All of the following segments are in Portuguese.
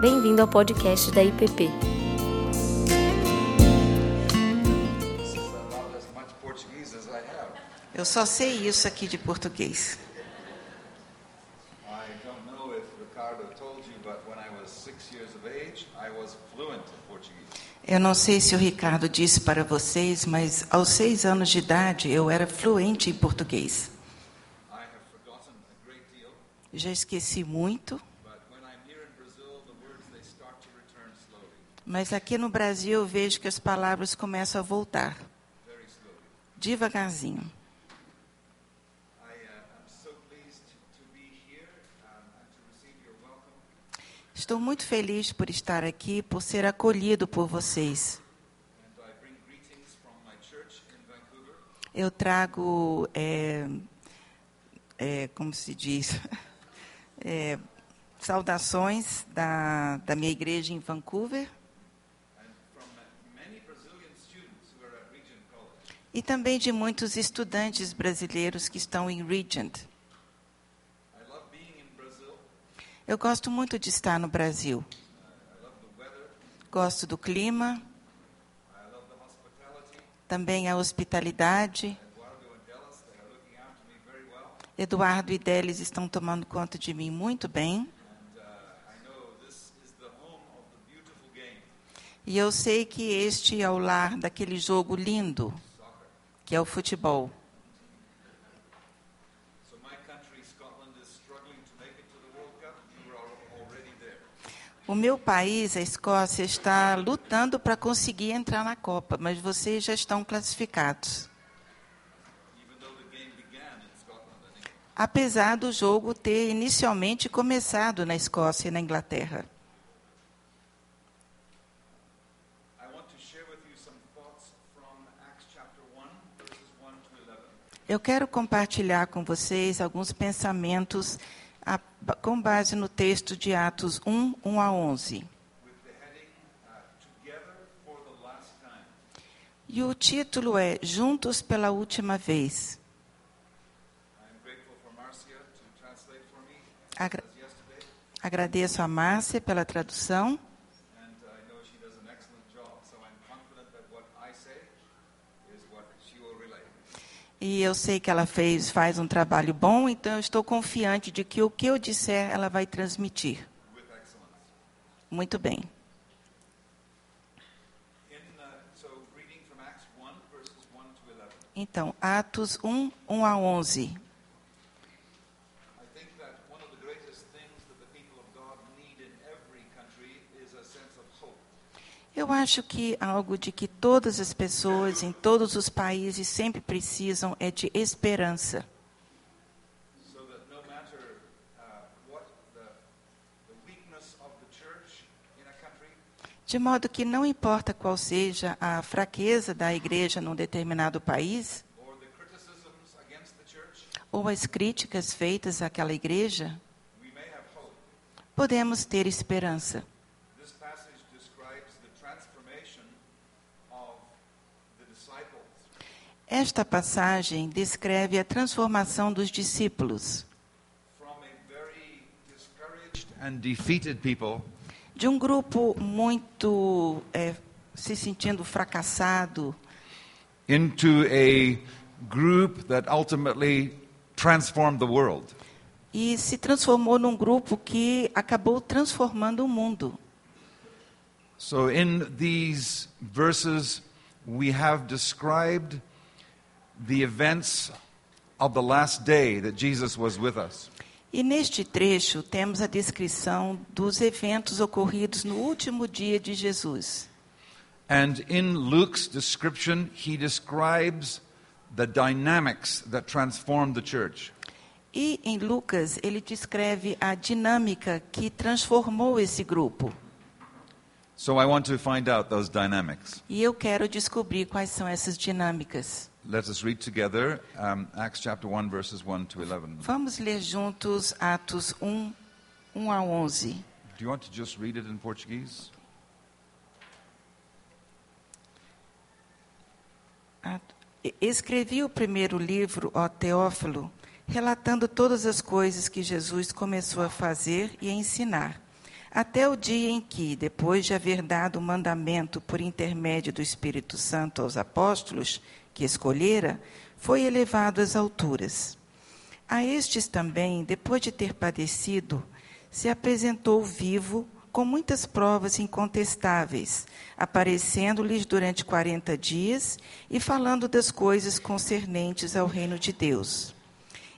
Bem-vindo ao podcast da IPP. Eu só sei isso aqui de português. Eu não sei se o Ricardo disse para vocês, mas aos seis anos de idade eu era fluente em português. Já esqueci muito, but when I'm here in Brazil, the words they start to return slowly, mas aqui no Brasil eu vejo que as palavras começam a voltar, devagarzinho. Estou muito feliz por estar aqui, por ser acolhido por vocês. Eu trago, é, é, como se diz, é, saudações da, da minha igreja em Vancouver and from uh, many Brazilian students who are at Regent College. E também de muitos estudantes brasileiros que estão em Regent. Eu gosto muito de estar no Brasil. Gosto do clima, também a hospitalidade. Eduardo e Delis estão tomando conta de mim muito bem. E eu sei que este é o lar daquele jogo lindo. Que é o futebol. O meu país, a Escócia, está lutando para conseguir entrar na Copa, mas vocês já estão classificados. Apesar do jogo ter inicialmente começado na Escócia e na Inglaterra. I want to share with you some thoughts from Acts chapter 1, verses 1 to 11. Eu quero compartilhar com vocês alguns pensamentos a- com base no texto de Atos 1, 1 a 11. with the heading uh, Together for the Last Time. E o título é Juntos pela Última Vez. Agradeço a Márcia pela tradução. and I know she does an excellent job, so I'm confident that what I say is what she will relay. E eu sei que ela fez, faz um trabalho bom, então eu estou confiante de que o que eu disser ela vai transmitir. Muito bem. In so reading from Acts 1 verses 1 to 11. Então, Atos 1, 1 a 11. I think that one of the greatest things that the people of God need in every country is a sense of hope. Eu acho que algo de que todas as pessoas em todos os países sempre precisam é de esperança. Uh, De modo que não importa qual seja a fraqueza da igreja num determinado país, ou as críticas feitas àquela igreja, podemos ter esperança. This passage describes the transformation of the disciples Esta passagem descreve a transformação dos discípulos, de um grupo muito é, se sentindo fracassado, into a group that ultimately transformed the world. e se transformou num grupo que acabou transformando o mundo. So, in these verses, we have described the events of the last day that Jesus was with us. E neste trecho temos a descrição dos eventos ocorridos no último dia de Jesus. And in Luke's description, he describes the dynamics that transformed the church. E em Lucas ele descreve a dinâmica que transformou esse grupo. So, I want to find out those dynamics. E eu quero descobrir quais são essas dinâmicas. Let us read together um, Acts chapter 1, verses 1 to 11. Vamos ler juntos Atos 1, 1 a 11. Do you want to just read it in Portuguese? Escrevi o primeiro livro, ó Teófilo, relatando todas as coisas que Jesus começou a fazer e a ensinar, até o dia em que, depois de haver dado o mandamento por intermédio do Espírito Santo aos apóstolos que escolhera, foi elevado às alturas. A estes também, depois de ter padecido, se apresentou vivo com muitas provas incontestáveis, aparecendo-lhes durante quarenta dias e falando das coisas concernentes ao reino de Deus.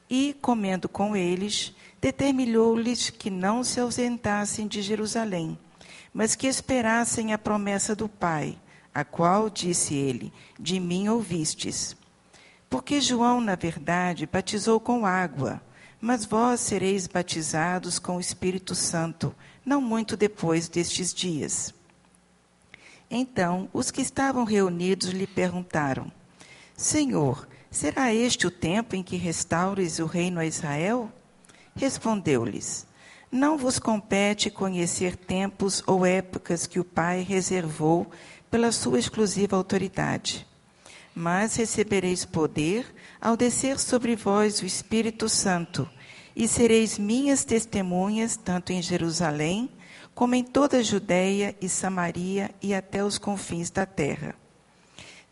E, comendo com eles, determinou-lhes que não se ausentassem de Jerusalém, mas que esperassem a promessa do Pai, a qual, disse ele, de mim ouvistes. Porque João, na verdade, batizou com água, mas vós sereis batizados com o Espírito Santo, não muito depois destes dias. Então, os que estavam reunidos lhe perguntaram: Senhor, será este o tempo em que restaures o reino a Israel? Respondeu-lhes: Não vos compete conhecer tempos ou épocas que o Pai reservou pela sua exclusiva autoridade. Mas recebereis poder ao descer sobre vós o Espírito Santo, e sereis minhas testemunhas tanto em Jerusalém, como em toda a Judéia e Samaria e até os confins da terra.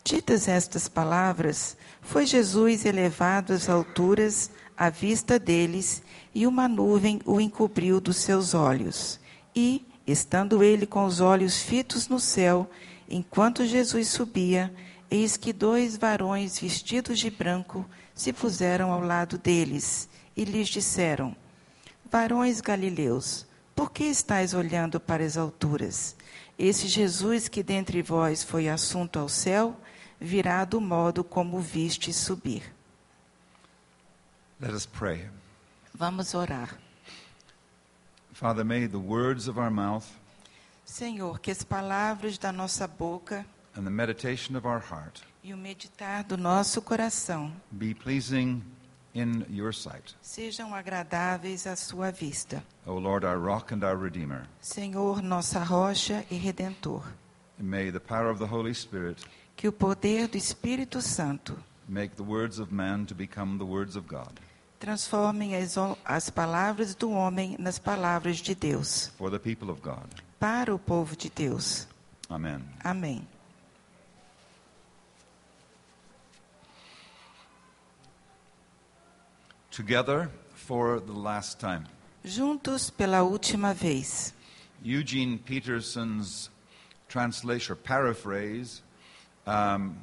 Ditas estas palavras, foi Jesus elevado às alturas à vista deles, e uma nuvem o encobriu dos seus olhos. E, estando ele com os olhos fitos no céu, enquanto Jesus subia, eis que dois varões vestidos de branco se puseram ao lado deles e lhes disseram: Varões galileus, por que estáis olhando para as alturas? Esse Jesus que dentre vós foi assunto ao céu, virá do modo como viste subir. Let us pray. Vamos orar. Father, may the words of our mouth Senhor, que as palavras da nossa boca and the meditation of our heart e o meditar do nosso coração be pleasing in your sight. sejam agradáveis à sua vista. O Lord, our rock and our redeemer. Senhor, nossa rocha e redentor. And may the power of the Holy Spirit Que o poder do Espírito Santo make the words of man to become the words of God transforme as, as palavras do homem nas palavras de Deus, for the people of God. para o povo de Deus. Amen. Amém. Together for the last time. Juntos pela última vez. Eugene Peterson's translation or paraphrase um,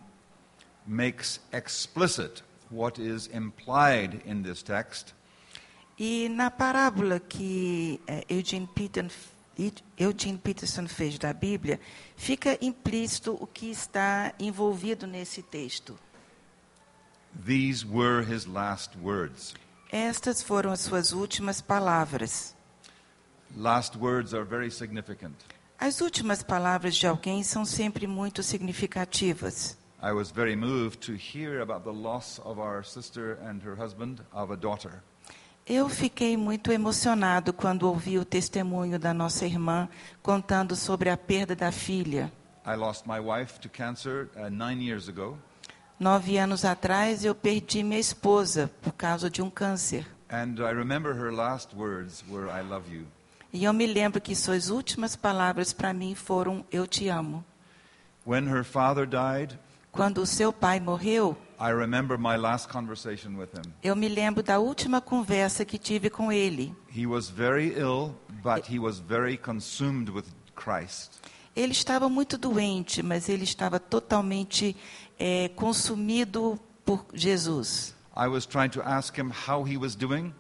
makes explicit what is implied in this text E na parábola que eh, Eugene, Peter, Eugene Peterson fez da Bíblia, fica implícito o que está envolvido nesse texto. These were his last words. Estas foram as suas últimas palavras. Last words are very significant. As últimas palavras de alguém são sempre muito significativas. I was very moved to hear about the loss of our sister and her husband of a daughter. Eu fiquei muito emocionado quando ouvi o testemunho da nossa irmã contando sobre a perda da filha. I lost my wife to cancer uh, nine years ago, Nove anos atrás, eu perdi minha esposa por causa de um câncer. and I remember her last words were, I love you. E eu me lembro que suas últimas palavras para mim foram: Eu te amo. When her father died, Quando o seu pai morreu, I remember my last conversation with him. eu me lembro da última conversa que tive com ele. He was very ill, but he was very consumed with Christ. Ele estava muito doente, mas ele estava totalmente eh, consumido por Jesus. I was trying to ask him how he was doing.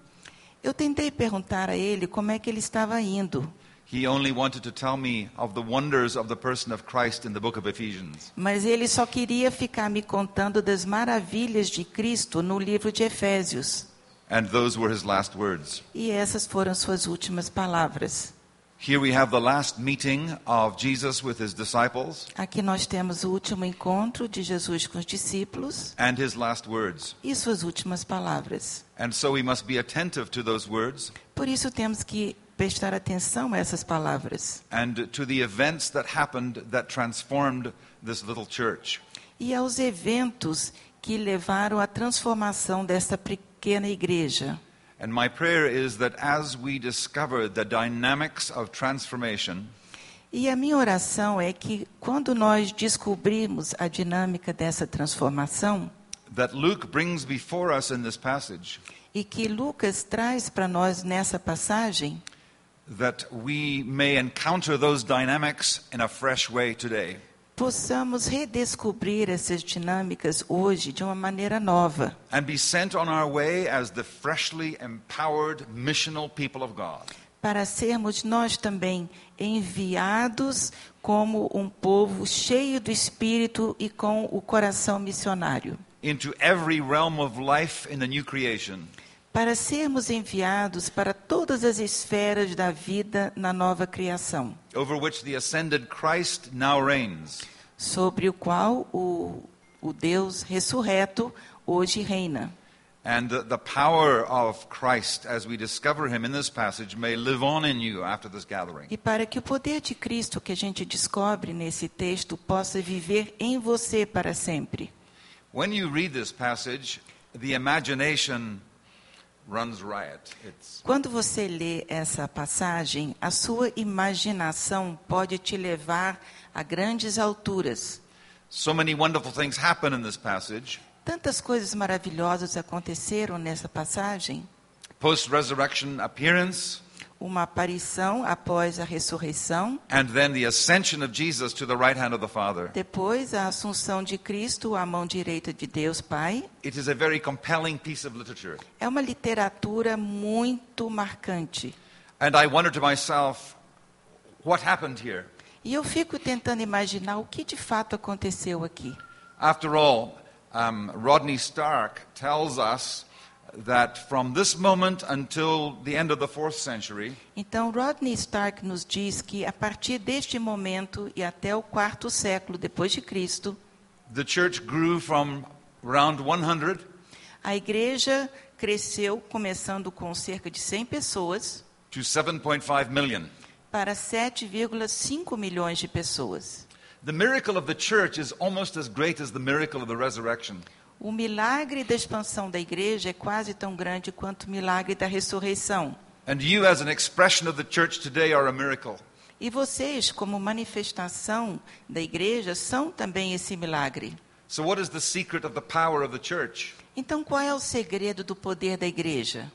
Eu tentei perguntar a ele como é que ele estava indo, He only wanted to tell me of the wonders of the person of Christ in the book of Ephesians. mas ele só queria ficar me contando das maravilhas de Cristo no livro de Efésios. And those were his last words. E essas foram suas últimas palavras. Here we have the last meeting of Jesus with his disciples Aqui nós temos o último encontro de Jesus com os discípulos and his last words. e suas últimas palavras. And so we must be attentive to those words Por isso temos que prestar atenção a essas palavras and to the events that happened that transformed this little church. e aos eventos que levaram à transformação dessa pequena igreja. And my prayer is that as we discover the dynamics of transformation, E a minha oração é que quando nós descobrirmos a dinâmica dessa transformação, that Luke brings before us in this passage, e que Lucas traz para nós nessa passagem, that we may encounter those dynamics in a fresh way today. possamos redescobrir essas dinâmicas hoje de uma maneira nova. and be sent on our way as the freshly empowered missional people of God. para sermos nós também enviados como um povo cheio do espírito e com o coração missionário, Into every realm of life in the new creation, para sermos enviados para todas as esferas da vida na nova criação, over which the ascended Christ now reigns. sobre o qual o, o Deus ressurreto hoje reina. And the, the power of Christ, as we discover him in this passage, may live on in you after this gathering. E para que o poder de Cristo que a gente descobre nesse texto possa viver em você para sempre. When you read this passage, the imagination Quando você lê essa passagem, a sua imaginação pode te levar a grandes alturas. so many wonderful things happen in this passage. Tantas coisas maravilhosas aconteceram nessa passagem. Post resurrection appearance, Uma aparição após a ressurreição, and then the ascension of Jesus to the right hand of the Father. depois a assunção de Cristo à mão direita de Deus Pai. It is a very compelling piece of literature. É uma literatura muito marcante. And I wonder to myself, what happened here? E eu fico tentando imaginar o que de fato aconteceu aqui. After all, um, Rodney Stark tells us that from this moment until the end of the fourth century, Então, Rodney Stark nos diz que a partir deste momento e até o quarto século depois de Cristo, the church grew from around 100 a igreja cresceu começando com cerca de 100 pessoas to 7.5 million. para 7,5 milhões de pessoas. The miracle of the church is almost as great as the miracle of the resurrection. O milagre da expansão da igreja é quase tão grande quanto o milagre da ressurreição. And you, as an expression of the church today, are a miracle. E vocês, como manifestação da igreja, são também esse milagre. So, what is the secret of the power of the church? Então, qual é o segredo do poder da igreja?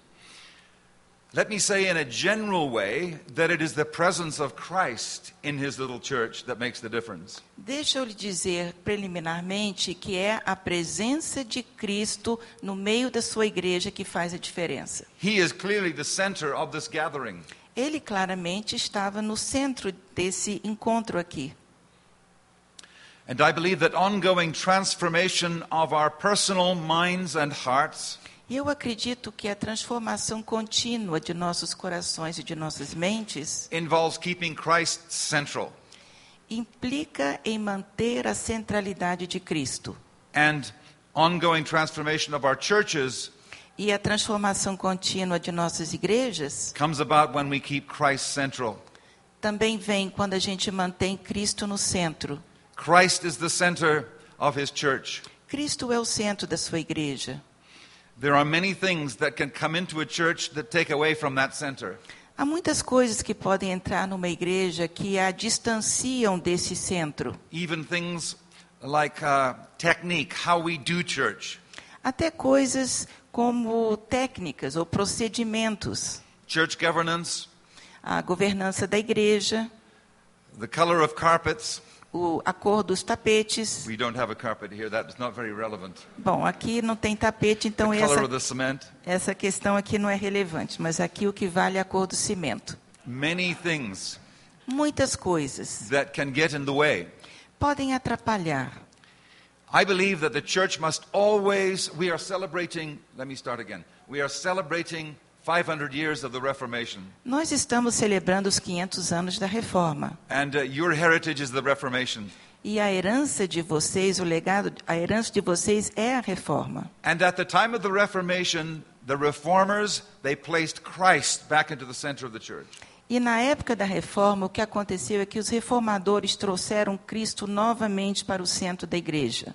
Let me say in a general way that it is the presence of Christ in his little church that makes the difference. Deixa eu lhe dizer preliminarmente que é a presença de Cristo no meio da sua igreja que faz a diferença. He is clearly the center of this gathering. Ele claramente estava no centro desse encontro aqui. And I believe that ongoing transformation of our personal minds and hearts E eu acredito que a transformação contínua de nossos corações e de nossas mentes involves keeping Christ central. implica em manter a centralidade de Cristo. And ongoing transformation of our churches E a transformação contínua de nossas igrejas comes about when we keep Christ central. também vem quando a gente mantém Cristo no centro. Cristo é o centro da sua igreja. There are many things that can come into a church that take away from that center. Há muitas coisas que podem entrar numa igreja que a distanciam desse centro. Even things like uh, technique, how we do church, Até coisas como técnicas ou procedimentos, church governance, a governança da igreja, the color of carpets. O, a cor dos tapetes. We don't have a carpet here, that is not very relevant. Bom, aqui não tem tapete, então essa, essa questão aqui não é relevante, mas aqui o que vale é a cor do cimento. Many things Muitas coisas that can get in the way. podem atrapalhar. I believe that the church must always, we are celebrating, let me start again. We are celebrating 500 years of the Reformation. Nós estamos celebrando os 500 anos da reforma. And uh, your heritage is the Reformation. E a herança de vocês, o legado, a herança de vocês é a reforma. And at the time of the Reformation, the reformers, they placed Christ back into the center of the church. E na época da reforma, o que aconteceu é que os reformadores trouxeram Cristo novamente para o centro da igreja.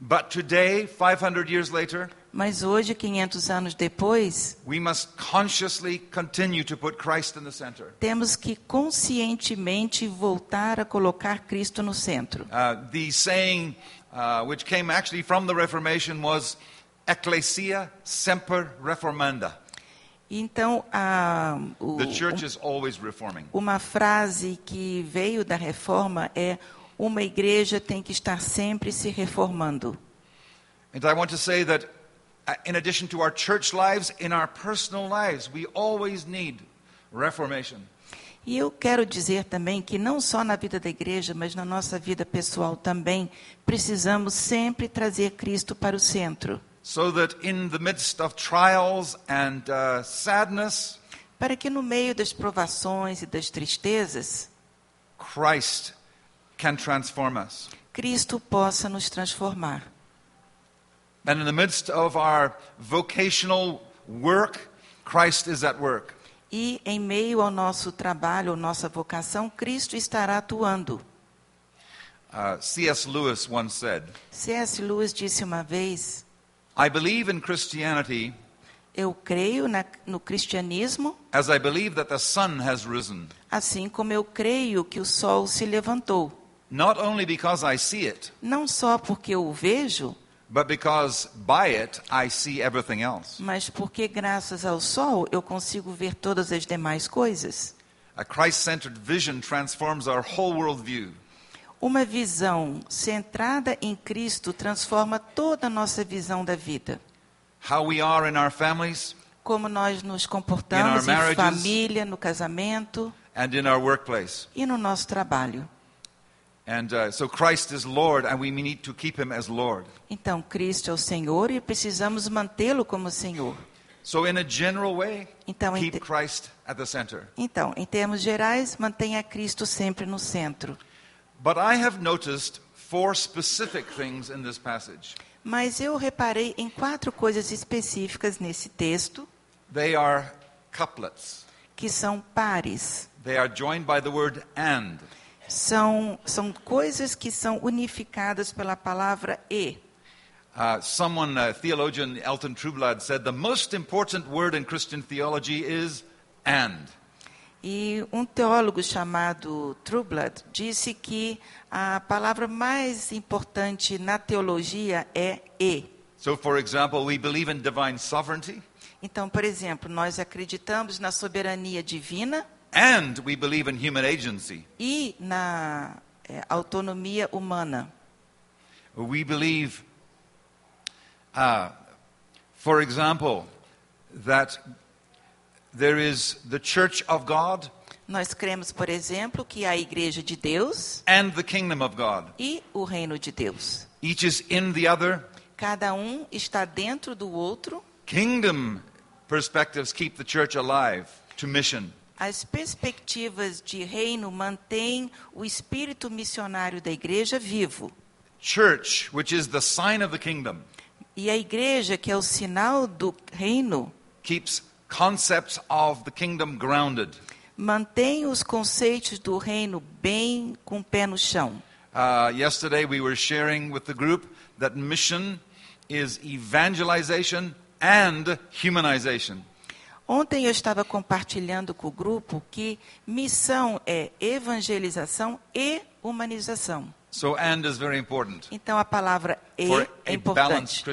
But today, 500 years later, Mas hoje, 500 anos depois, we must consciously continue to put Christ in the center. temos que conscientemente voltar a colocar Cristo no centro. Uh, the saying, uh, which came actually from the Reformation, was Ecclesia semper reformanda. Então, a, o- The church is always reforming. uma frase que veio da reforma é: uma igreja tem que estar sempre se reformando. And I want to say that, in addition to our church lives, in our personal lives, we always need reformation. E eu quero dizer também que não só na vida da igreja, mas na nossa vida pessoal também, precisamos sempre trazer Cristo para o centro, So that in the midst of trials and uh, sadness, para que no meio das provações e das tristezas, Christ can transform us. Cristo possa nos transformar. And in the midst of our vocational work, Christ is at work. E em meio ao nosso trabalho, à nossa vocação, Cristo estará atuando. Uh, C.S. Lewis once said, C.S. Lewis disse uma vez: I believe in Christianity Eu creio na, no cristianismo, as I believe that the sun has risen, assim como eu creio que o sol se levantou. not only because I see it, Não só porque eu o vejo, but because by it I see everything else. mas porque graças ao sol eu consigo ver todas as demais coisas. A Christ centered vision transforms our whole worldview. Uma visão centrada em Cristo transforma toda a nossa visão da vida. How we are in our families Como nós nos comportamos em família, no casamento and in our workplace. e no nosso trabalho. Então, Cristo é o Senhor e precisamos mantê-lo como Senhor. So, in a general way, Então, keep Christ at the center. então, em termos gerais, mantenha Cristo sempre no centro. But I have noticed four specific things in this passage. Mas eu reparei em quatro coisas específicas nesse texto, They are couplets, que são pares. they are joined by the word and. São, são coisas que são unificadas pela palavra e. Uh, someone, uh, theologian Elton Trublad, said the most important word in Christian theology is and. E um teólogo chamado Trublad disse que a palavra mais importante na teologia é e. So, for example, we believe in divine sovereignty, Então, por exemplo, nós acreditamos na soberania divina and we believe in human agency. e na eh, autonomia humana. We believe, uh, for example, that there is the church of God Nós cremos, por exemplo, que a igreja de Deus and the kingdom of God. e o reino de Deus. Each is in the other. Cada um está dentro do outro. Kingdom perspectives keep the church alive to mission. As perspectivas de reino mantêm o espírito missionário da igreja vivo. Church, which is the sign of the kingdom, E a igreja, que é o sinal do reino, keeps concepts of the kingdom grounded. mantém os conceitos do reino bem com o pé no chão. Uh, yesterday we were sharing with the group that mission is evangelization and humanization. Ontem eu estava compartilhando com o grupo que missão é evangelização e humanização. So, and is very important Então a palavra e for é importante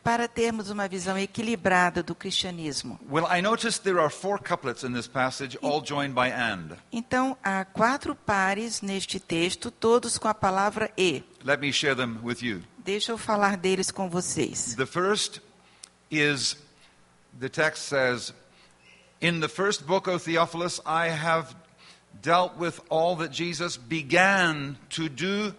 para termos uma visão equilibrada do cristianismo. Well, I noticed there are four couplets in this passage, all joined by and. Então há quatro pares neste texto, todos com a palavra e. Let me share them with you. Deixa eu falar deles com vocês. The first is the text says, In the first book, O Theophilus, I have dealt with all that Jesus began to do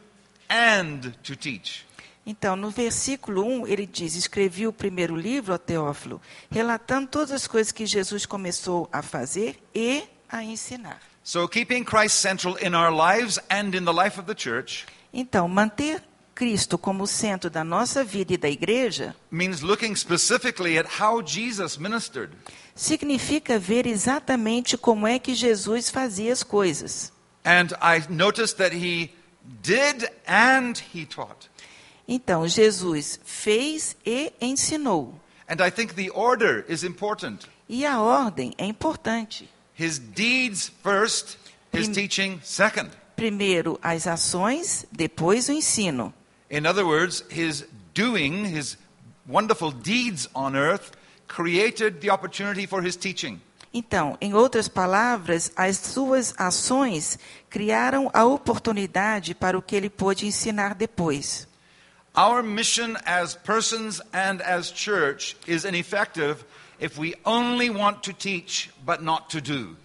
and to teach. Então, no versículo 1, ele diz: Escrevi o primeiro livro, ó Teófilo, relatando todas as coisas que Jesus começou a fazer e a ensinar. So, keeping Christ central in our lives and in the life of the church Então, manter Cristo como centro da nossa vida e da igreja means looking specifically at how Jesus ministered. significa ver exatamente como é que Jesus fazia as coisas. And I noticed that he did and he taught. Então, Jesus fez e ensinou. And I think the order is important. E a ordem é importante. His deeds first, his teaching second. Primeiro as ações, depois o ensino. In other words, his doing, his wonderful deeds on earth, created the opportunity for his teaching. Então, em outras palavras, as suas ações criaram a oportunidade para o que ele pôde ensinar depois. Our mission as persons and as church is ineffective if we only want to teach but not to do.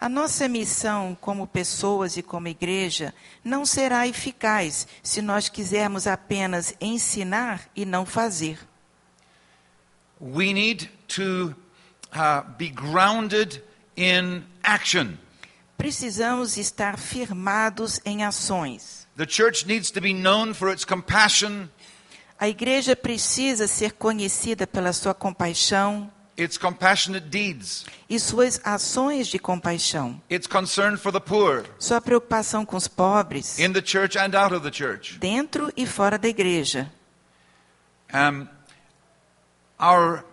A nossa missão como pessoas e como igreja não será eficaz se nós quisermos apenas ensinar e não fazer. We need to uh, be grounded in action. Precisamos estar firmados em ações. The church needs to be known for its compassion, A igreja precisa ser conhecida pela sua compaixão its compassionate deeds, e suas ações de compaixão, its concern for the poor sua preocupação com os pobres, in the church and out of the church. dentro e fora da igreja. Um, our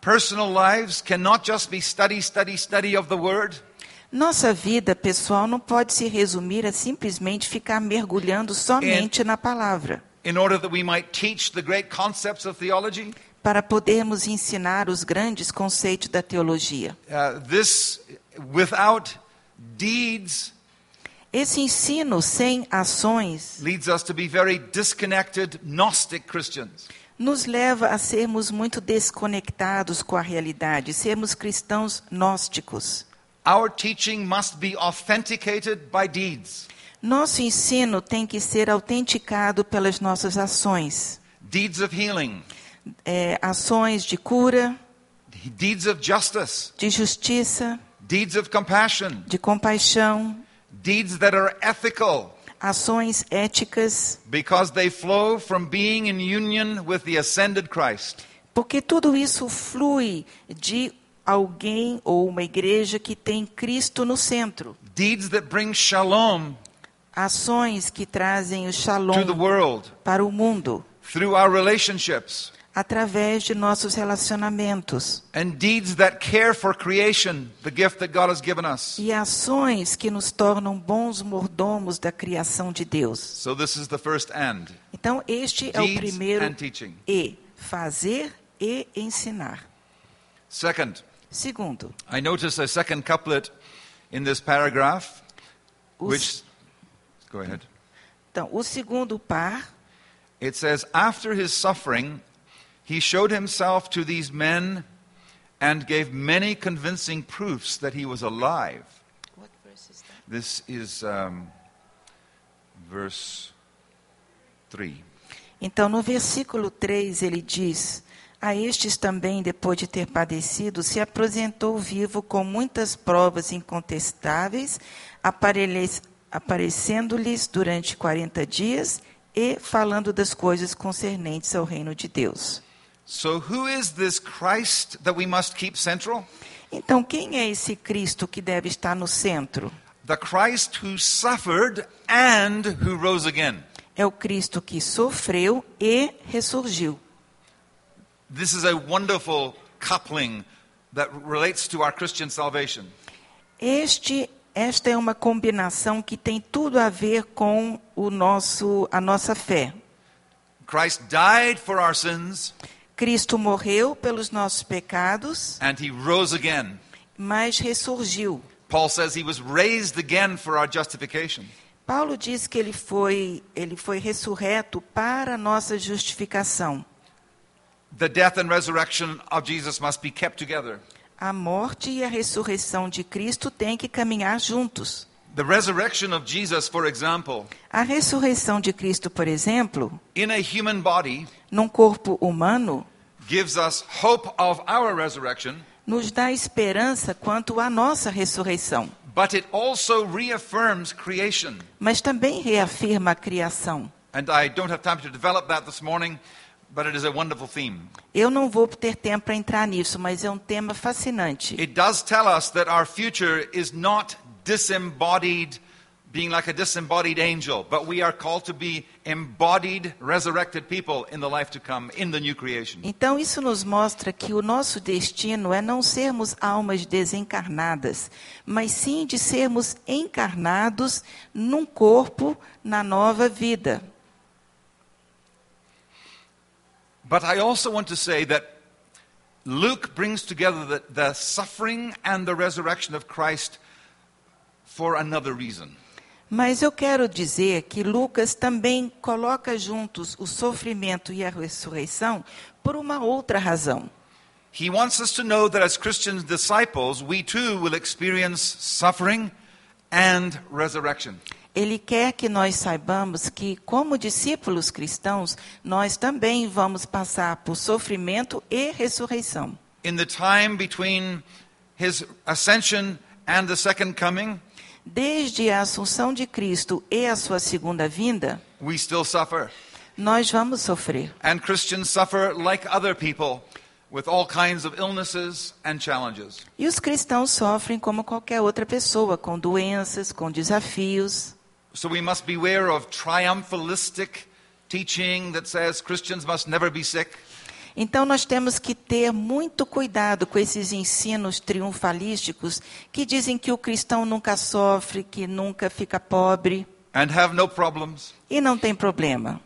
personal lives cannot just be study, study, study of the Word. Nossa vida pessoal não pode se resumir a simplesmente ficar mergulhando somente na palavra. in order that we might teach the great concepts of theology. Para podermos ensinar os grandes conceitos da teologia. Uh, this, without deeds, Esse ensino sem ações leads us to be very disconnected, Gnostic Christians. nos leva a sermos muito desconectados com a realidade, sermos cristãos gnósticos. Our teaching must be authenticated by deeds. Nosso ensino tem que ser autenticado pelas nossas ações. Deeds of healing, É, ações de cura, deeds of justice, de justiça, deeds of compassion, de compaixão, deeds that are ethical ações éticas, because they flow from being in union with the ascended Christ. porque tudo isso flui de alguém ou uma igreja que tem Cristo no centro. Deeds that bring shalom ações que trazem o to the shalom world para o mundo through our relationships. Através de nossos relacionamentos deeds creation, e ações que nos tornam bons mordomos da criação de Deus. So this is the first and. Então este é o Deeds primeiro e fazer e ensinar. Second, Segundo, I notice a second couplet in this paragraph, o, which go ahead. então, o segundo par It says, After his suffering, he showed himself to these men and gave many convincing proofs that he was alive. This is um, verse 3. Então, no versículo 3, ele diz: A estes também, depois de ter padecido, se apresentou vivo com muitas provas incontestáveis, aparecendo-lhes durante 40 dias e falando das coisas concernentes ao reino de Deus. So, who is this Christ that we must keep central? Então, quem é esse Cristo que deve estar no centro? The Christ who suffered and who rose again. É o Cristo que sofreu e ressurgiu. This is a wonderful coupling that relates to our Christian salvation. Este, esta é uma combinação que tem tudo a ver com o nosso, a nossa fé. Christ died for our sins Cristo morreu pelos nossos pecados, and he rose again. mas ressurgiu. Paul says he was raised again for our justification. Paulo diz que ele foi, ele foi ressurreto para a nossa justificação. The death and resurrection of Jesus must be kept together. A morte e a ressurreição de Cristo têm que caminhar juntos. The resurrection of Jesus, for example, A ressurreição de Cristo, por exemplo, in a human body, num corpo humano, gives us hope of our resurrection, nos dá esperança quanto à nossa ressurreição, but it also reaffirms creation. mas também reafirma a criação. And I don't have time to develop that this morning, but it is a wonderful theme. Eu não vou ter tempo para entrar nisso, mas é um tema fascinante. It does tell us that our future is not disembodied being like a disembodied angel, but we are called to be embodied, resurrected people in the life to come, in the new creation. Então, isso nos mostra que o nosso destino é não sermos almas desencarnadas, mas sim de sermos encarnados num corpo na nova vida. But I also want to say that Luke brings together the, the suffering and the resurrection of Christ for another reason. Mas eu quero dizer que Lucas também coloca juntos o sofrimento e a ressurreição por uma outra razão. He wants us to know that as Christian disciples, we too will experience suffering and resurrection. Ele quer que nós saibamos que, como discípulos cristãos, nós também vamos passar por sofrimento e ressurreição. In the time between his ascension and the second coming, Desde a assunção de Cristo e a sua segunda vinda, we still suffer. nós vamos sofrer. And Christians suffer like other people with all kinds of illnesses and challenges. E os cristãos sofrem como qualquer outra pessoa, com doenças, com desafios. So we must beware of triumphalistic teaching that says Christians must never be sick. Então nós temos que ter muito cuidado com esses ensinos triunfalísticos que dizem que o cristão nunca sofre, que nunca fica pobre and have no problems. e não tem problema.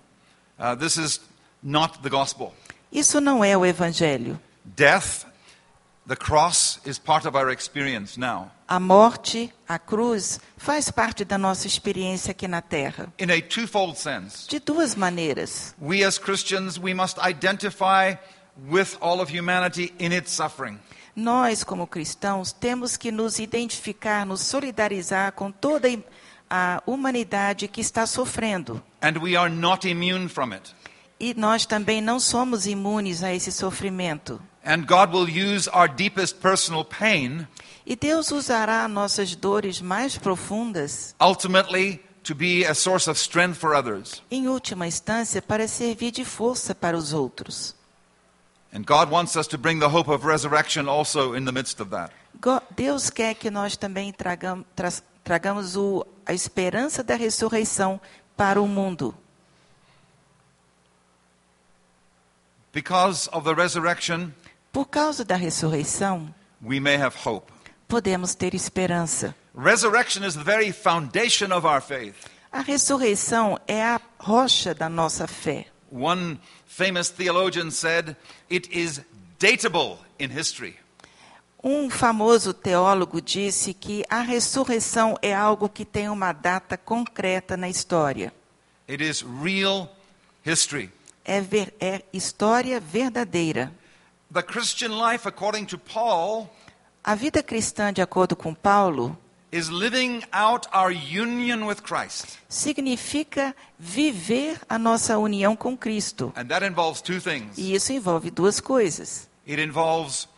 Uh, this is not the gospel. Isso não é o evangelho. Death, the cross, is part of our experience now. A morte, a cruz, faz parte da nossa experiência aqui na terra. In a twofold sense, De duas maneiras. we as Christians, we must identify with all of humanity in its suffering. Nós, como cristãos, temos que nos identificar, nos solidarizar com toda a humanidade que está sofrendo. And we are not immune from it. E nós também não somos imunes a esse sofrimento. And God will use our deepest personal pain E Deus usará nossas dores mais profundas, ultimately to be a source of strength for others. em última instância, para servir de força para os outros. And God wants us to bring the hope of resurrection also in the midst of that. Deus quer que nós também tragam- tra- tragamos o- a esperança da ressurreição para o mundo. Because of the resurrection, Por causa da ressurreição, we may have hope. Podemos ter esperança. Resurrection is the very foundation of our faith. A ressurreição é a rocha da nossa fé. One famous theologian said, It is datable in history. Um famoso teólogo disse que a ressurreição é algo que tem uma data concreta na história. It is real history. É, ver- é história verdadeira. The Christian life, according to Paul, A vida cristã, de acordo com Paulo, is living out our union with Christ. significa viver a nossa união com Cristo. And that involves two things E isso envolve duas coisas. it involves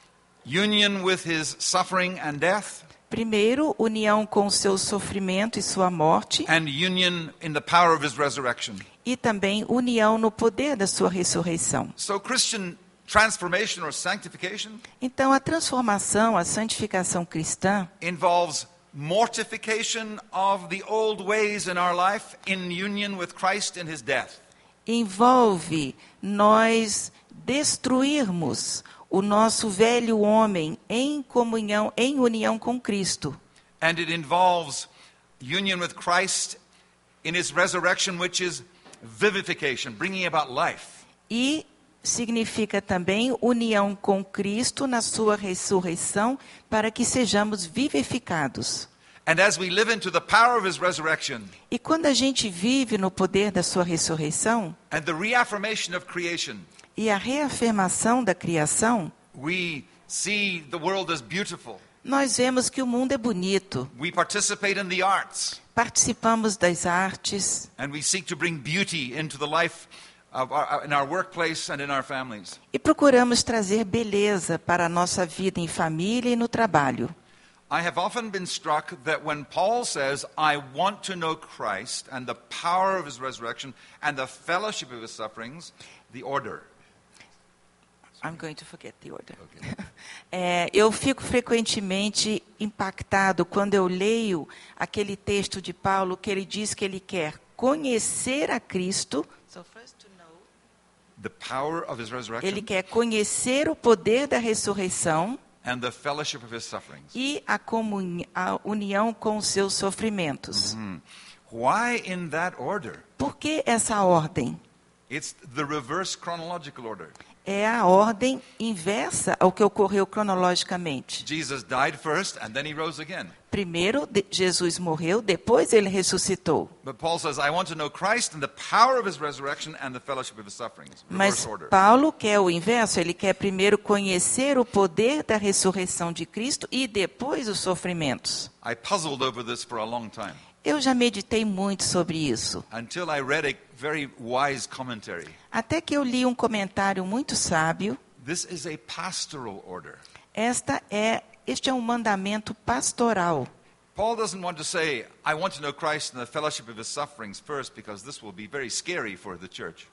union with his suffering and death, Primeiro, união com o seu sofrimento e sua morte, and union in the power of his resurrection. e também união no poder da sua ressurreição. So, Christian transformation or sanctification Então, a transformação, a santificação cristã involves mortification of the old ways in our life in union with Christ in his death. envolve nós destruirmos o nosso velho homem em comunhão, em união com Cristo. And it involves union with Christ in his resurrection, which is vivification, bringing about life. E significa também união com Cristo na sua ressurreição para que sejamos vivificados. And as we live into the power of his resurrection E quando a gente vive no poder da sua ressurreição and the reaffirmation of creation, e a reafirmação da criação, we see the world as beautiful. nós vemos que o mundo é bonito. We participate in the arts Participamos das artes and we seek to bring beauty into the life of our, in our workplace and in our families. e procuramos trazer beleza para a nossa vida em família e no trabalho. I have often been struck that when Paul says, I want to know Christ and the power of his resurrection and the fellowship of his sufferings, the order. I'm going to forget the order. É, eu fico frequentemente impactado quando eu leio aquele texto de Paulo que ele diz que ele quer conhecer a Cristo. So first to know. The power of his resurrection Ele quer conhecer o poder da ressurreição e a, comuni- a união com os seus sofrimentos. Why in that order? Por que essa ordem? It's the reverse chronological order. É a ordem inversa ao que ocorreu cronologicamente. Jesus died first and then he rose again. Primeiro, Jesus morreu, depois ele ressuscitou. Mas. Paulo quer o inverso, ele quer primeiro conhecer o poder da ressurreição de Cristo e depois os sofrimentos. I puzzled over this for a long time Eu já meditei muito sobre isso, until I read a very wise commentary. até que eu li um comentário muito sábio. This is a pastoral order. Esta é, este é um mandamento pastoral. Paul doesn't want to say, I want to know Christ and the fellowship of his sufferings first, because this will be very scary for the church.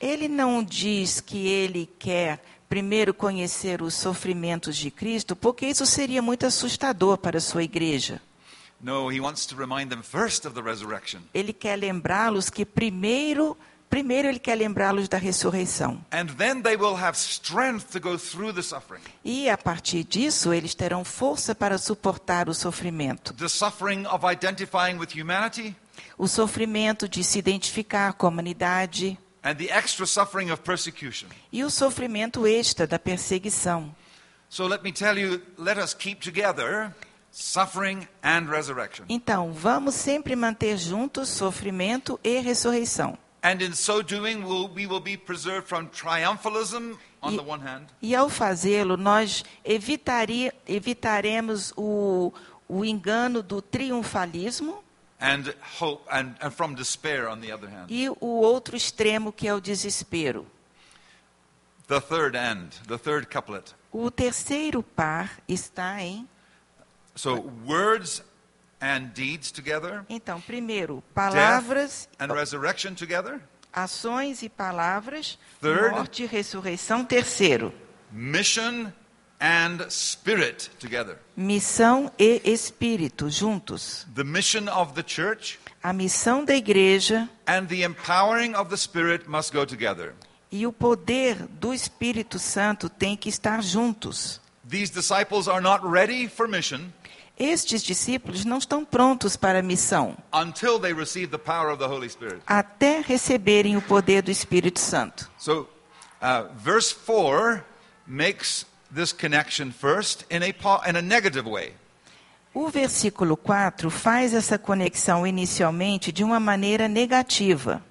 Ele não diz que ele quer primeiro conhecer os sofrimentos de Cristo, porque isso seria muito assustador para a sua igreja. Resurrection. Ele quer lembrá-los que primeiro, primeiro ele quer lembrá-los da ressurreição. And then they will have strength to go through the suffering. E a partir disso, eles terão força para suportar o sofrimento. The suffering of identifying with humanity O sofrimento de se identificar com a humanidade and the extra suffering of persecution. e o sofrimento extra da perseguição. So let me tell you, let us keep together suffering and resurrection. Então, vamos sempre manter juntos sofrimento e ressurreição. And in so doing, we'll, we will be preserved from triumphalism on E- the one hand, E ao fazê-lo, nós evitaria, evitaremos o, o engano do triunfalismo and hope and, and from despair on the other hand. e o outro extremo que é o desespero. The third end, the third couplet. O terceiro par está em. So words and deeds together, Então, primeiro, palavras, and resurrection together, ações e palavras, Third. morte e ressurreição. Terceiro, mission and spirit together. missão e espírito juntos. The mission of the church A missão da igreja and the empowering of the spirit must go together. e o poder do Espírito Santo têm que estar juntos. These disciples are not ready for mission Estes discípulos não estão prontos para a missão until they receive the power of the Holy Spirit. até receberem o poder do Espírito Santo. So, uh, verse 4 makes this connection first in a, in a negative way. O versículo 4 faz essa conexão inicialmente de uma maneira negativa.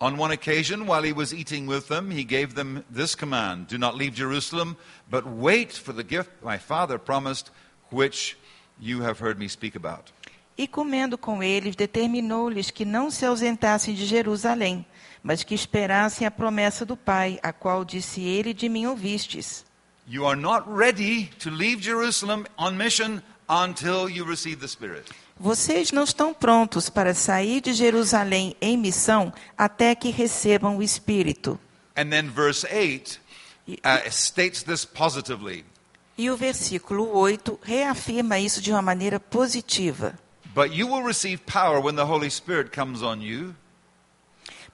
On one occasion, while he was eating with them, he gave them this command Do not leave Jerusalem, but wait for the gift my Father promised, which you have heard me speak about. E comendo com eles, determinou-lhes que não se ausentassem de Jerusalém, mas que esperassem a promessa do Pai, a qual disse ele: De mim ouvistes. You are not ready to leave Jerusalem on mission until you receive the Spirit. Vocês não estão prontos para sair de Jerusalém em missão até que recebam o Espírito. And then verse 8 uh, states this positively. E o versículo 8 reafirma isso de uma maneira positiva. But you will receive power when the Holy Spirit comes on you,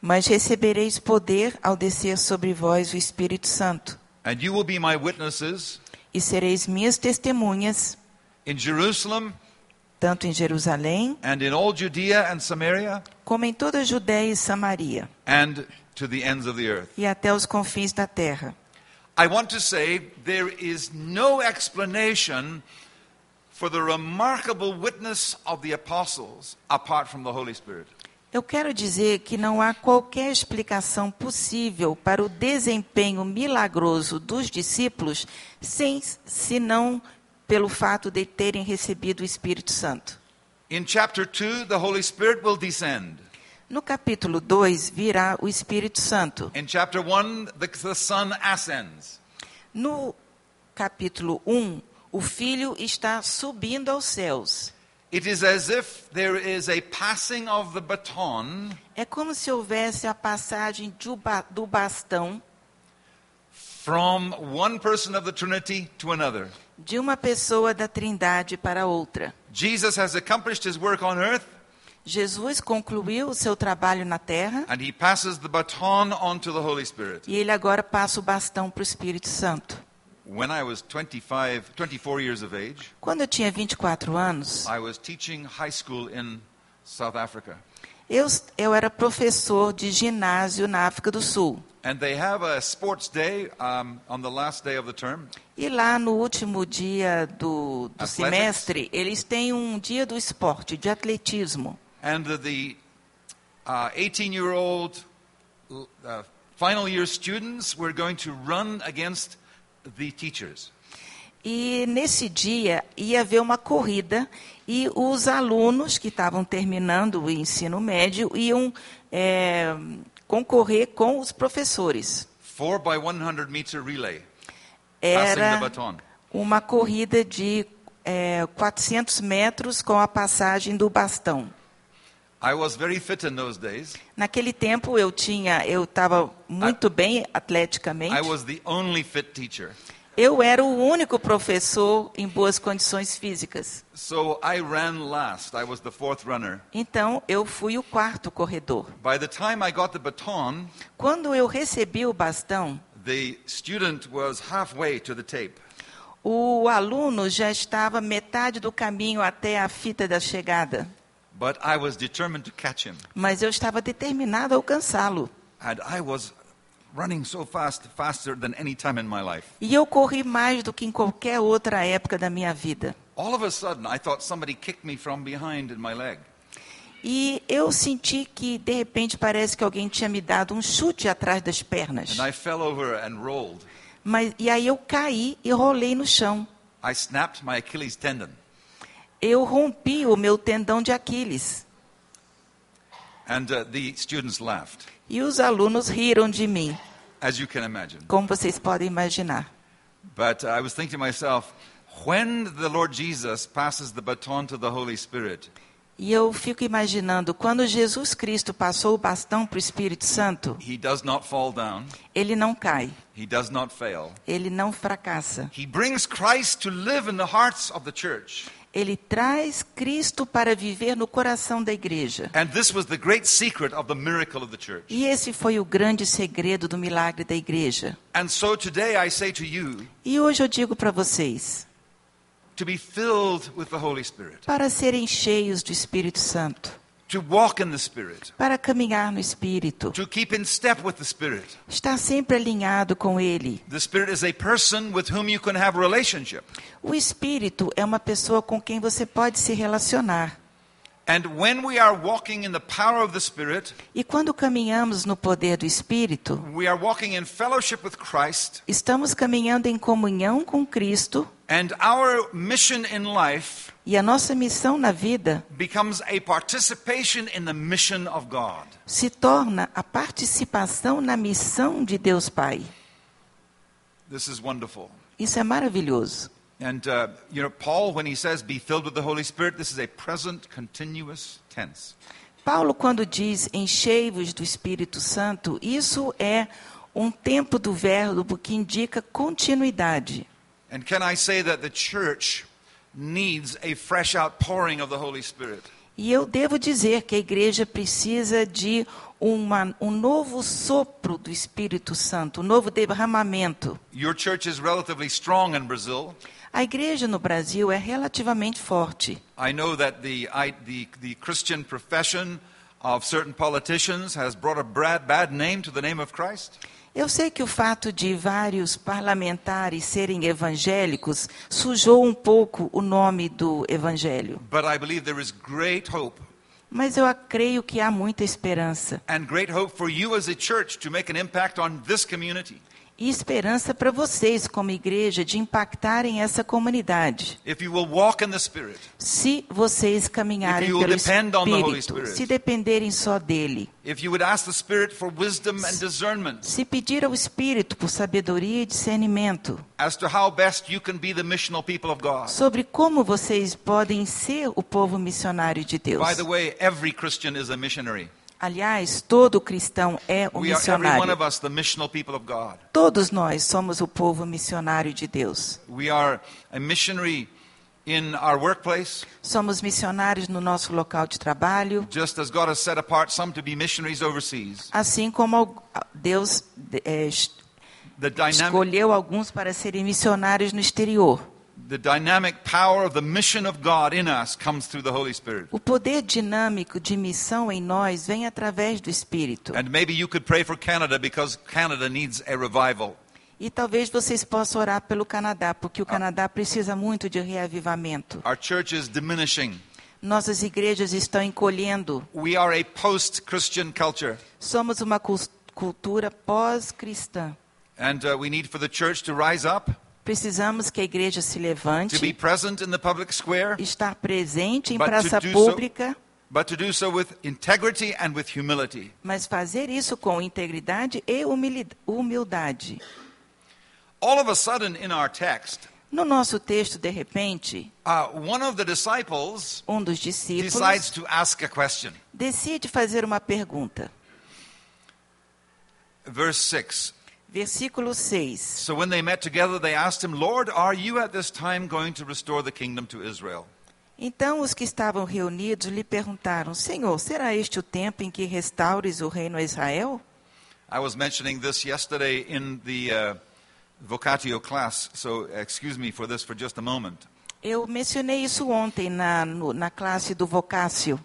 Mas recebereis poder ao descer sobre vós o Espírito Santo, and you will be my witnesses e sereis minhas testemunhas, in Jerusalem tanto em Jerusalém, and in all Judea and Samaria como em toda a Judéia e Samaria, and to the ends of the earth. e até os confins da terra. I want to say there is no explanation for the remarkable witness of the apostles apart from the Holy Spirit. Eu quero dizer que não há qualquer explicação possível para o desempenho milagroso dos discípulos, sem, senão pelo fato de terem recebido o Espírito Santo. In chapter 2, the Holy Spirit will descend. No capítulo 2 virá o Espírito Santo. In chapter 1, the, the Son ascends. No capítulo 1, o Filho está subindo aos céus. It is as if there is a passing of the baton É como se houvesse a passagem do bastão from one person of the Trinity to another. de uma pessoa da Trindade para outra. Jesus has accomplished his work on earth, Jesus concluiu o seu trabalho na terra and he passes the baton on to the Holy Spirit. e ele agora passa o bastão para o Espírito Santo. When I was 25, 24 years of age, Quando eu tinha 24 anos, I was teaching high school in South Africa. eu, eu era professor de ginásio na África do Sul. And they have a sports day on the last day of the term. E lá no último dia do, do semestre, eles têm um dia do esporte, de atletismo. And the- the 18 year old uh, final year students were going to run against the teachers. E nesse dia ia haver uma corrida e os alunos que estavam terminando o ensino médio iam é, concorrer com os professores. Four by 100 meter relay. Passing the Era baton. uma corrida de é, 400 metros com a passagem do bastão. Naquele tempo eu tinha, eu estava muito bem atleticamente. I was the only fit teacher. Eu era o único professor em boas condições físicas. So I ran last. I was the fourth runner. Então eu fui o quarto corredor. By the time I got the baton, Quando eu recebi o bastão, the student was halfway to the tape. o aluno já estava metade do caminho até a fita da chegada, But I was determined to catch him. mas eu estava determinado a alcançá-lo. And I was running so fast, faster than any time in my life. E eu corri mais do que em qualquer outra época da minha vida. All of a sudden, I thought somebody kicked me from behind in my leg. E eu senti que, de repente, parece que alguém tinha me dado um chute atrás das pernas. And I fell over and rolled. Mas, e aí eu caí e rolei no chão. I snapped my Achilles tendon. Eu rompi o meu tendão de Aquiles. And uh, the students laughed, E os alunos riram de mim, as you can imagine. como vocês podem imaginar. But I was thinking to myself, when the Lord Jesus passes the baton to the Holy Spirit, E eu fico imaginando, quando Jesus Cristo passou o bastão para o Espírito Santo, he does not fall down, ele não cai, fail. ele não fracassa. Ele traz Cristo para viver no coração da igreja. And this was the great secret of the miracle of the church. E esse foi o grande segredo do milagre da igreja. And so today I say to you, E hoje eu digo para vocês, to be filled with the Holy Spirit, para serem cheios do Espírito Santo, to walk in the Spirit, para caminhar no Espírito, to keep in step with the Spirit. estar sempre alinhado com Ele. The Spirit is a person with whom you can have relationship. O Espírito é uma pessoa com quem você pode se relacionar. E quando caminhamos no poder do Espírito, we are walking in fellowship with Christ, estamos caminhando em comunhão com Cristo and our mission in life e a nossa missão na vida becomes a participation in the mission of God. se torna a participação na missão de Deus Pai. This is wonderful. Isso é maravilhoso. And, uh, you know, Paul, when he says be filled with the Holy Spirit, this is a present continuous tense. Paulo, quando diz enchei-vos do Espírito Santo, isso é um tempo do verbo que indica continuidade. And can I say that the church needs a fresh outpouring of the Holy Spirit? E eu devo dizer que a igreja precisa de uma, um novo sopro do Espírito Santo, um novo derramamento. Your church is relatively strong in Brazil. A igreja no Brasil é relativamente forte. I know that the, I, the, the Christian profession of certain politicians has brought a bad, bad name to the name of Christ. Eu sei que o fato de vários parlamentares serem evangélicos sujou um pouco o nome do evangelho. But I believe there is great hope Mas eu creio que há muita esperança. and great hope for you as a church to make an impact on this community. E esperança para vocês, como igreja, de impactarem essa comunidade. Spirit, Se vocês caminharem pelo Espírito, se dependerem só dele, se pedir ao Espírito por sabedoria e discernimento as to how best you can be the missional people of God. sobre como vocês podem ser o povo missionário de Deus. By the way, every Christian is a missionary. Aliás, todo cristão é um missionário. Todos nós somos o povo missionário de Deus. Somos missionários no nosso local de trabalho, assim como Deus eh, escolheu alguns para serem missionários no exterior. The dynamic power of the mission of God in us comes through the Holy Spirit. O poder dinâmico de missão em nós vem através do Espírito. And maybe you could pray for Canada because Canada needs a revival. E talvez vocês possam orar pelo Canadá, porque o Canadá precisa muito de reavivamento. Our church is diminishing. Nossas igrejas estão encolhendo. We are a post Christian culture. Somos uma cultura pós-cristã. And uh, we need for the church to rise up, Precisamos que a igreja se to be levante, present in the public square, estar presente em praça so- pública, but to do so with integrity and with humility. mas fazer isso com integridade e humildade. All of a sudden, in our text, No nosso texto, de repente, uh, one of the disciples um dos decides discípulos to ask a question. decide fazer uma pergunta. Verse 6. Versículo 6. So when they met together, they asked him, Lord, are you at this time going to restore the kingdom to Israel? Então os que estavam reunidos lhe perguntaram: Senhor, será este o tempo em que restaures o reino a Israel? I was mentioning this yesterday in the uh, vocatio class, so excuse me for this for just a moment. Eu mencionei isso ontem na, no- na classe do Vocácio.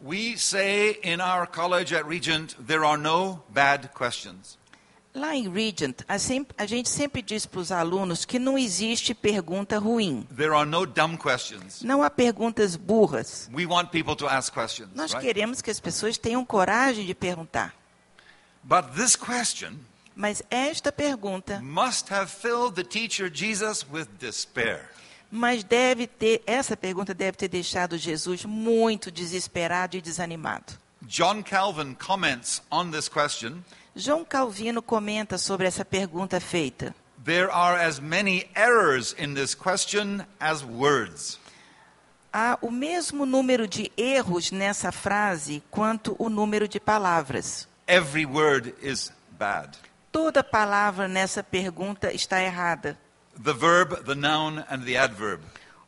We say in our college at Regent, there are no bad questions. Lá em Regent, a, gente sempre diz para os alunos que não existe pergunta ruim. There are no dumb questions. Não há perguntas burras. We want people to ask questions. Nós right? queremos que as pessoas tenham coragem de perguntar. But this question Mas esta pergunta, must have filled the teacher Jesus with despair. mas deve ter, essa pergunta deve ter deixado Jesus muito desesperado e desanimado. John Calvin comments on this question. João Calvino comenta sobre essa pergunta feita. There are as many errors in this question as words. Há o mesmo número de erros nessa frase quanto o número de palavras. Every word is bad. Toda palavra nessa pergunta está errada. The verb, the noun, and the adverb.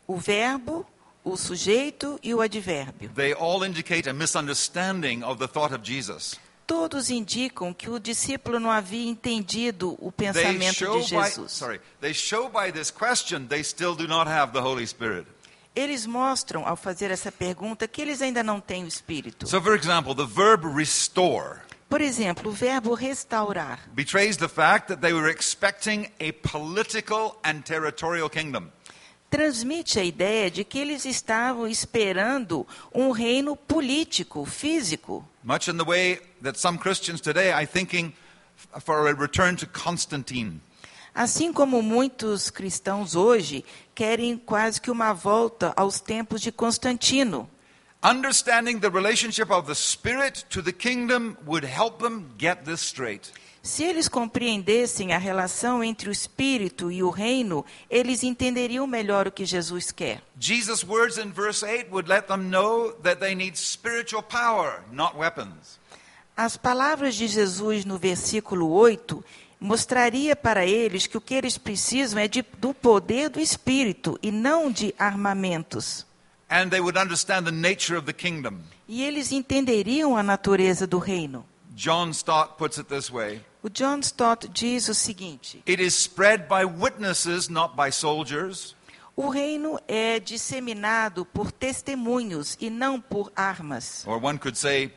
O verbo, o sujeito e o advérbio. They all indicate a misunderstanding of the thought of Jesus. Todos indicam que o discípulo não havia entendido o pensamento de by, Jesus. sorry, they show by this question they still do not have the Holy Spirit. Eles mostram, ao fazer essa pergunta, que eles ainda não têm o Espírito. So, for example, the verb restore Por exemplo, o verbo restaurar betrays the fact that they were expecting a political and territorial kingdom. transmite a ideia de que eles estavam esperando um reino político, físico. Much in the way that some Christians today are thinking for a return to Constantine. Assim como muitos cristãos hoje querem quase que uma volta aos tempos de Constantino. Understanding the relationship of the Spirit to the kingdom would help them get this straight. Se eles compreendessem a relação entre o espírito e o reino, eles entenderiam melhor o que Jesus quer. Jesus' words in verse 8 would let them know that they need spiritual power, not weapons. As palavras de Jesus no versículo 8 mostraria para eles que o que eles precisam é de, do poder do espírito e não de armamentos. E eles entenderiam a natureza do reino. John Stott puts it this way O John Stott diz o seguinte: It is spread by witnesses, not by soldiers. o reino é disseminado por testemunhos e não por armas. Or one could say,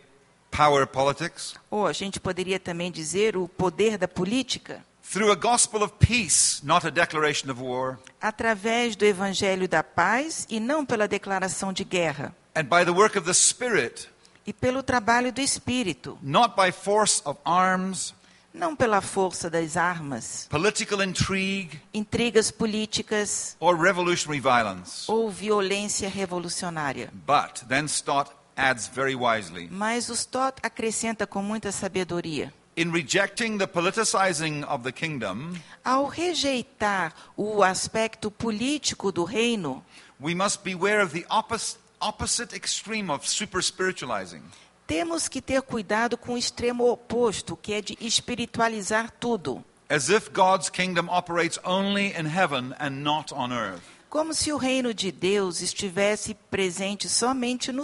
power politics. Ou a gente poderia também dizer o poder da política, Through a gospel of peace, not a declaration of war. através do evangelho da paz e não pela declaração de guerra, And by the work of the Spirit, e pelo trabalho do espírito, not by force of arms, não pela força das armas, political intrigue, intrigas políticas or revolutionary violence. ou violência revolucionária. But, then Stott adds very wisely, Mas o Stott acrescenta com muita sabedoria. in rejecting the politicizing of the kingdom, Ao rejeitar o aspecto político do reino, we must beware of the oppos- opposite extreme of super spiritualizing. Temos que ter cuidado com o extremo oposto, que é de espiritualizar tudo. as if God's kingdom operates only in heaven and not on earth. Como se o reino de Deus estivesse presente somente no,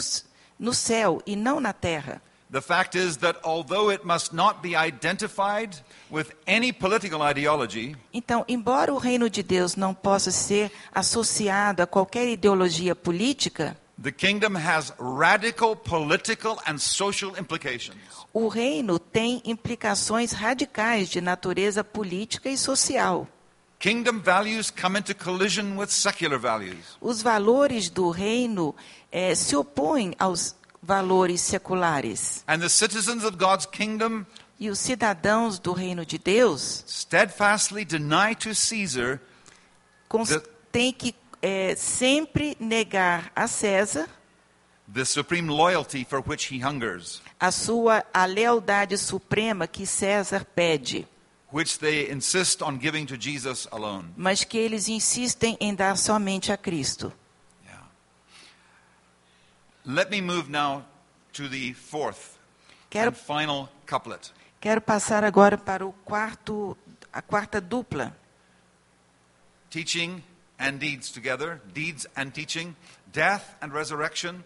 no céu e não na terra. The fact is that although it must not be identified with any political ideology, Então, embora o reino de Deus não possa ser associado a qualquer ideologia política, the kingdom has radical political and social implications. o reino tem implicações radicais de natureza política e social. Kingdom values come into collision with secular values. Os valores do reino eh, se opõem aos valores seculares. And the citizens of God's kingdom E os cidadãos do reino de Deus steadfastly deny to Caesar cons- The- têm que eh, sempre negar a César the supreme loyalty for which he hungers, a sua a lealdade suprema que César pede, which they insist on giving to Jesus alone. mas que eles insistem em dar somente a Cristo. Yeah. Let me move now to the fourth Quero and final couplet. quero passar agora para o quarto a quarta dupla. Teaching and deeds together, deeds and teaching, death and resurrection,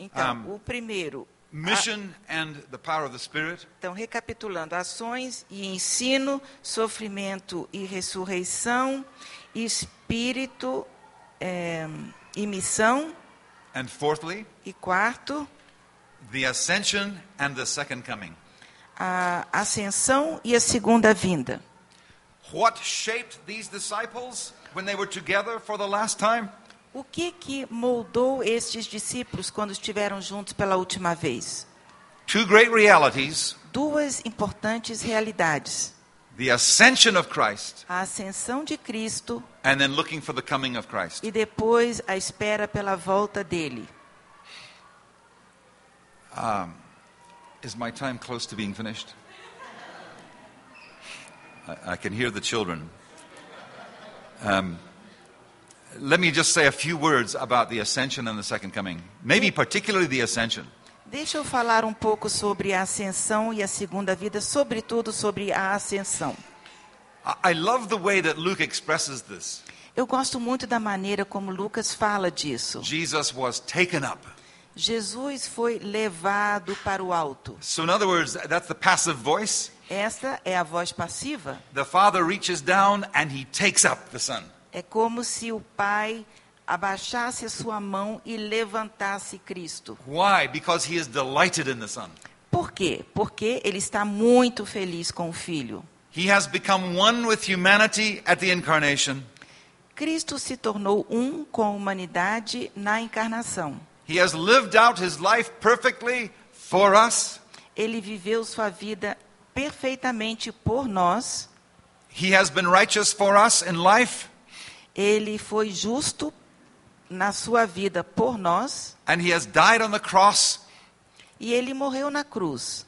Então, Um, o primeiro, a- mission and the power of the Spirit, então recapitulando, ações e ensino, sofrimento e ressurreição, espírito eh, e missão, and fourthly, e quarto, the ascension and the second coming. a ascensão e a segunda vinda. What shaped these disciples when they were together for the last time? O que que moldou estes discípulos quando estiveram juntos pela última vez? Two great realities Duas importantes realidades: the ascension of Christ a ascensão de Cristo and then looking for the coming of Christ. e depois a espera pela volta dele. Is my time close to being finished? I, I can hear the children. Um, let me just say a few words about the ascension and the second coming. Maybe particularly the ascension. Deixa eu falar um pouco sobre a ascensão e a segunda vida, sobretudo sobre a ascensão. I, love the way that Luke expresses this. Eu gosto muito da maneira como Lucas fala disso. Jesus was taken up. Jesus foi levado para o alto. So, in other words, that's the passive voice. Esta é a voz passiva. The Father reaches down and he takes up the Son. É como se o Pai abaixasse a sua mão e levantasse Cristo. Why? Because he is delighted in the Son. Por quê? Porque ele está muito feliz com o Filho. He has become one with humanity at the incarnation. Cristo se tornou um com a humanidade na encarnação. He has lived out his life perfectly for us. Ele viveu sua vida perfeitamente por nós. He has been righteous for us in life, Ele foi justo na sua vida por nós. and he has died on the cross. E ele morreu na cruz.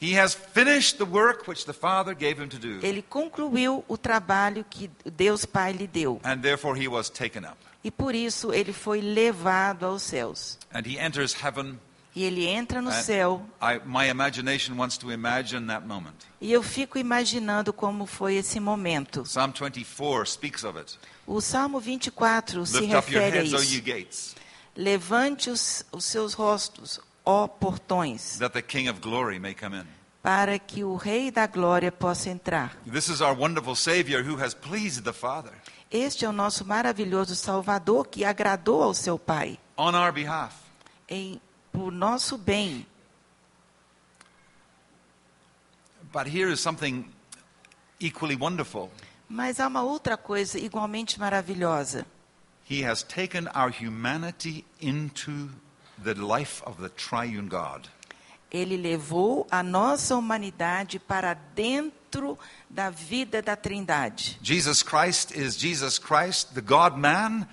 He has finished the work which the Father gave him to do, Ele concluiu o trabalho que Deus Pai lhe deu. and therefore he was taken up. E por isso ele foi levado aos céus. And he enters heaven. E ele entra no and céu. I, my imagination wants to imagine that moment. E eu fico imaginando como foi esse momento. Psalm 24 speaks of it. O Salmo 24 se Lift your refere a heads, isso. gates, Levante os, os seus rostos, ó portões, that the King of glory may come in. para que o Rei da Glória possa entrar. This is our wonderful Savior who has pleased the Father Este é o nosso maravilhoso Salvador que agradou ao seu Pai, on our behalf. em, por nosso bem. But here is something equally wonderful. Mas há uma outra coisa igualmente maravilhosa. He has taken our humanity into the life of the triune God. Ele levou a nossa humanidade para dentro da vida da Trindade. Jesus Christ is Jesus Christ, the God man,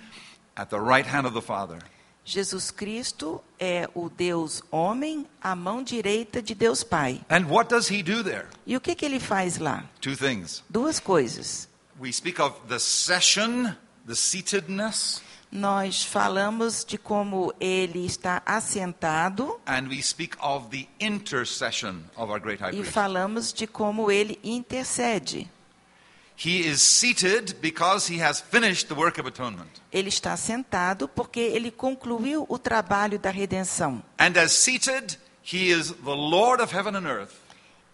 at the right hand of the Father. Jesus Cristo é o Deus homem, à mão direita de Deus Pai. And what does he do there? E o que, que ele faz lá? Two things. Duas coisas. We speak of the session the seatedness, Nós falamos de como ele está assentado and we speak of the intercession of our great high e priest. falamos de como ele intercede. Ele está sentado porque ele concluiu o trabalho da redenção. And as seated, he is the Lord of heaven and earth,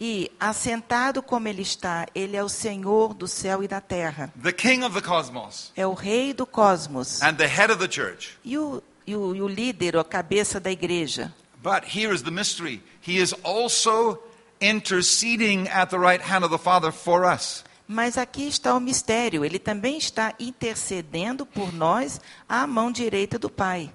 E, assentado como ele está, ele é o Senhor do céu e da terra. the king of the cosmos, É o rei do cosmos. and the head of the church. E o, e o, e o líder, a cabeça da igreja. But here is the mystery. He is also interceding at the right hand of the Father for us. Mas aqui está o mistério. Ele também está intercedendo por nós à mão direita do Pai.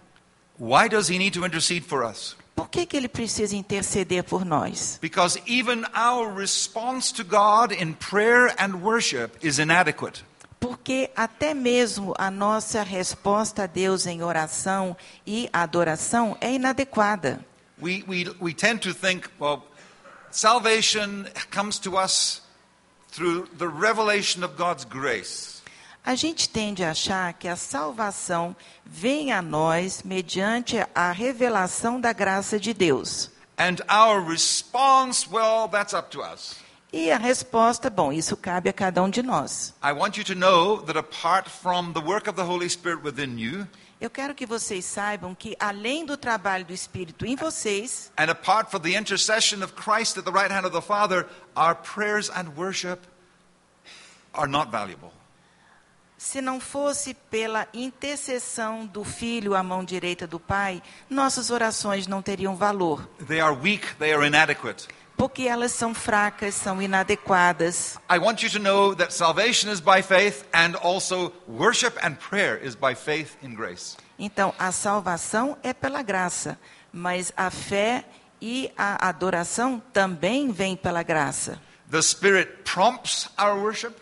Why does he need to intercede for us? Por que, que ele precisa interceder por nós? Because even our response to God in prayer and worship is inadequate. Porque até mesmo a nossa resposta a Deus em oração e adoração é inadequada. We, we, we tend to think, well, salvation comes to us through the revelation of God's grace. A gente tende a achar que a salvação vem a nós mediante a revelação da graça de Deus. And our response, well, that's up to us. E a resposta, bom, isso cabe a cada um de nós. I want you to know that apart from the work of the Holy Spirit within you, Eu quero que vocês saibam que, além do trabalho do Espírito em vocês, and apart from the intercession of Christ at the right hand of the Father, our prayers and worship are not valuable. Se não fosse pela intercessão do Filho à mão direita do Pai, nossas orações não teriam valor, They are weak, they are inadequate. porque elas são fracas, são inadequadas. I want you to know that salvation is by faith, and also worship and prayer is by faith in grace. Então, a salvação é pela graça, mas a fé e a adoração também vêm pela graça. The Spirit prompts our worship,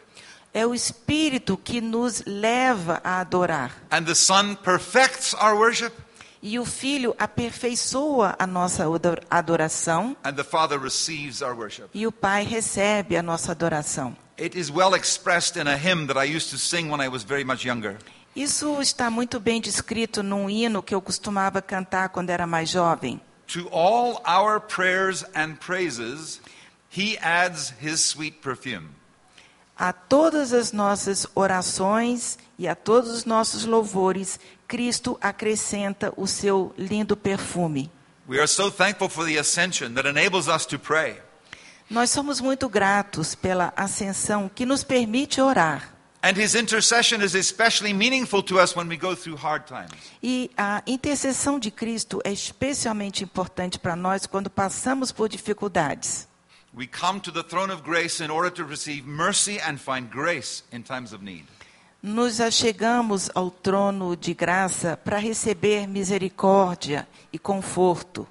É o Espírito que nos leva a adorar. and the Son perfects our worship, E o Filho aperfeiçoa a nossa ador- adoração and the Father receives our worship. e o Pai recebe a nossa adoração. It is well expressed in a hymn that I used to sing when I was very much younger. Isso está muito bem descrito num hino que eu costumava cantar quando era mais jovem. To all our prayers and praises, He adds His sweet perfume. A todas as nossas orações e a todos os nossos louvores, Cristo acrescenta o seu lindo perfume. We are so thankful for the ascension that enables us to pray. Nós somos muito gratos pela ascensão que nos permite orar. And His intercession is especially meaningful to us when we go through hard times. E a intercessão de Cristo é especialmente importante para nós quando passamos por dificuldades. We come to the throne of grace in order to receive mercy and find grace in times of need. Nos achegamos ao trono de graça para receber misericórdia e conforto.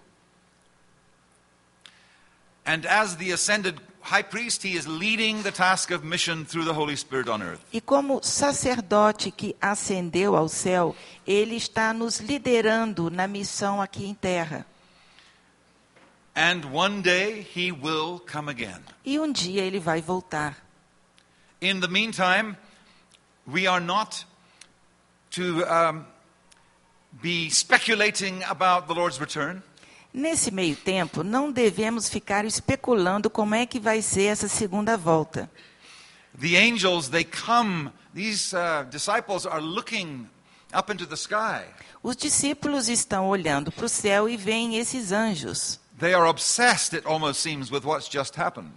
And as the ascended high priest, he is leading the task of mission through the Holy Spirit on earth. E como sacerdote que ascendeu ao céu, ele está nos liderando na missão aqui em terra. And one day he will come again. E um dia ele vai voltar. In the meantime, we are not to um, be speculating about the Lord's return. Nesse meio tempo, não devemos ficar especulando como é que vai ser essa segunda volta. The angels, they come, these uh, disciples are looking up into the sky. Os discípulos estão olhando para o céu e veem esses anjos. They are obsessed, it almost seems, with what's just happened.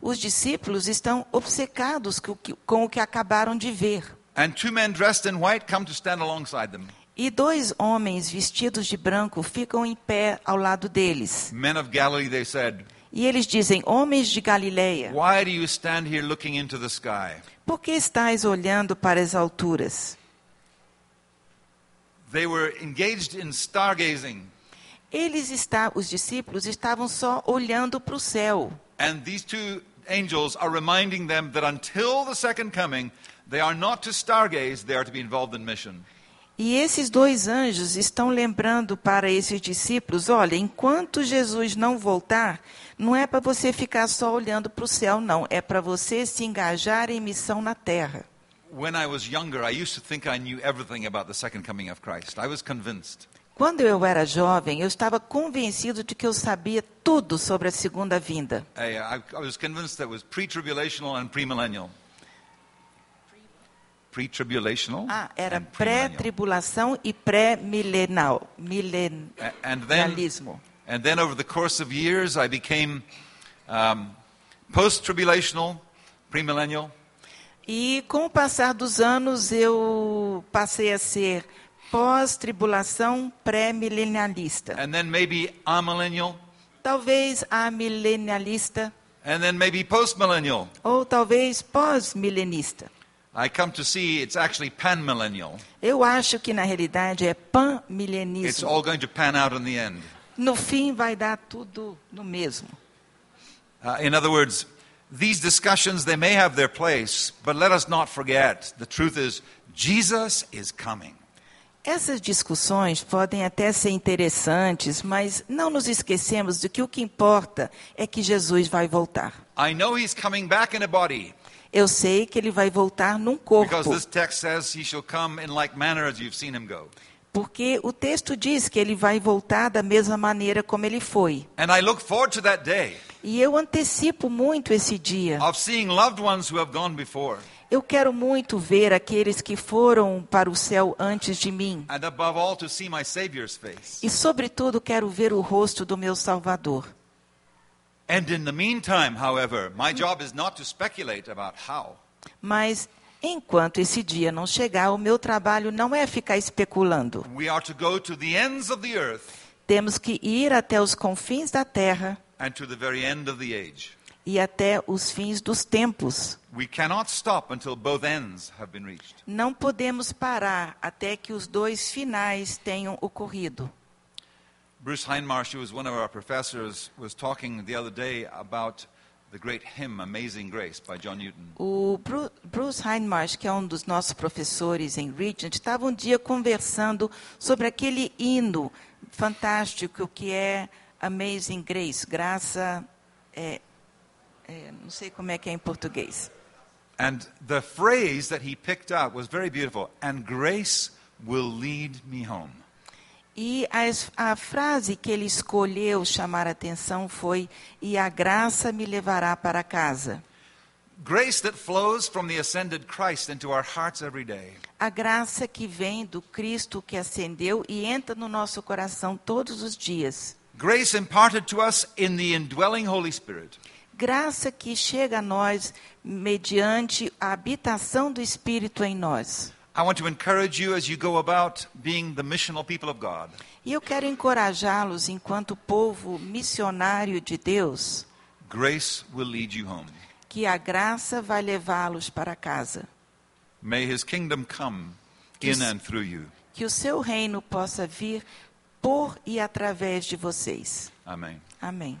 Os discípulos estão obcecados com o que- acabaram de ver. And two men dressed in white come to stand alongside them. E dois homens vestidos de branco ficam em pé ao lado deles. Men of Galilee, they said, E eles dizem: Homens de Galileia, Why do you stand here looking into the sky? por que estáis olhando para as alturas? They were engaged in stargazing. Eles está, os discípulos estavam só olhando para o céu. And these two angels are reminding them that until the second coming, they are not to stargaze, they are to be involved in mission. E esses dois anjos estão lembrando para esses discípulos: olha, enquanto Jesus não voltar, não é para você ficar só olhando para o céu, não. É para você se engajar em missão na terra. when I was younger, I used to think I knew everything about the second coming of Christ. I was convinced. Quando eu era jovem, eu estava convencido de que eu sabia tudo sobre a segunda vinda. I, I, I was convinced that it was pre-tribulational and premillennial. Pre-tribulational Ah, era pré-tribulação e pré-milenal, milen- A- And and then over the course of years, I became um, post-tribulational, premillennial, E com o passar dos anos, eu passei a ser pós-tribulação pré-milenialista. and then maybe amillennial, Talvez amilenialista, and then maybe post-millennial. ou talvez pós-milenista. I come to see it's actually panmillennial. Eu acho que na realidade é It's pan-milenismo. all going to pan out in the end. No fim vai dar tudo no mesmo. Uh, in other words, these discussions they may have their place, but let us not forget the truth is Jesus is coming. Essas discussões podem até ser interessantes, mas não nos esquecemos de que o que importa é que Jesus vai voltar. I know he's coming back in a body Eu sei que ele vai voltar num corpo, porque o texto diz que ele vai voltar da mesma maneira como ele foi. And I look forward to that day E eu antecipo muito esse dia. of seeing loved ones who have gone before Eu quero muito ver aqueles que foram para o céu antes de mim. all. E, sobretudo, quero ver o rosto do meu Salvador. Meantime, however. Mas, enquanto esse dia não chegar, o meu trabalho não é ficar especulando. To to Temos que ir até os confins da terra e até os fins dos tempos. We cannot stop until both ends have been reached. Não podemos parar até que os dois finais tenham ocorrido. Bruce Heinmarsh, who was one of our professors, was talking the other day about the great hymn Amazing Grace by John Newton. O Bru- Bruce Heinmarsh, que é um dos nossos professores em Regent, estava um dia conversando sobre aquele hino fantástico que é Amazing Grace, graça, é, é, não sei como é que é em português. And the phrase that he picked out was very beautiful. And grace will lead me home. E as- a frase que ele escolheu chamar a atenção foi: E a graça me levará para casa. Grace that flows from the ascended Christ into our hearts every day. A graça que vem do Cristo que ascendeu e entra no nosso coração todos os dias. Grace imparted to us in the indwelling Holy Spirit. Graça que chega a nós mediante a habitação do Espírito em nós. I want to encourage you as you go about being the missional people of God. E eu quero encorajá-los, enquanto povo missionário de Deus, Grace will lead you home. que a graça vai levá-los para casa. May his kingdom come Que in and through you. Que o seu reino possa vir por e através de vocês. Amen. Amém.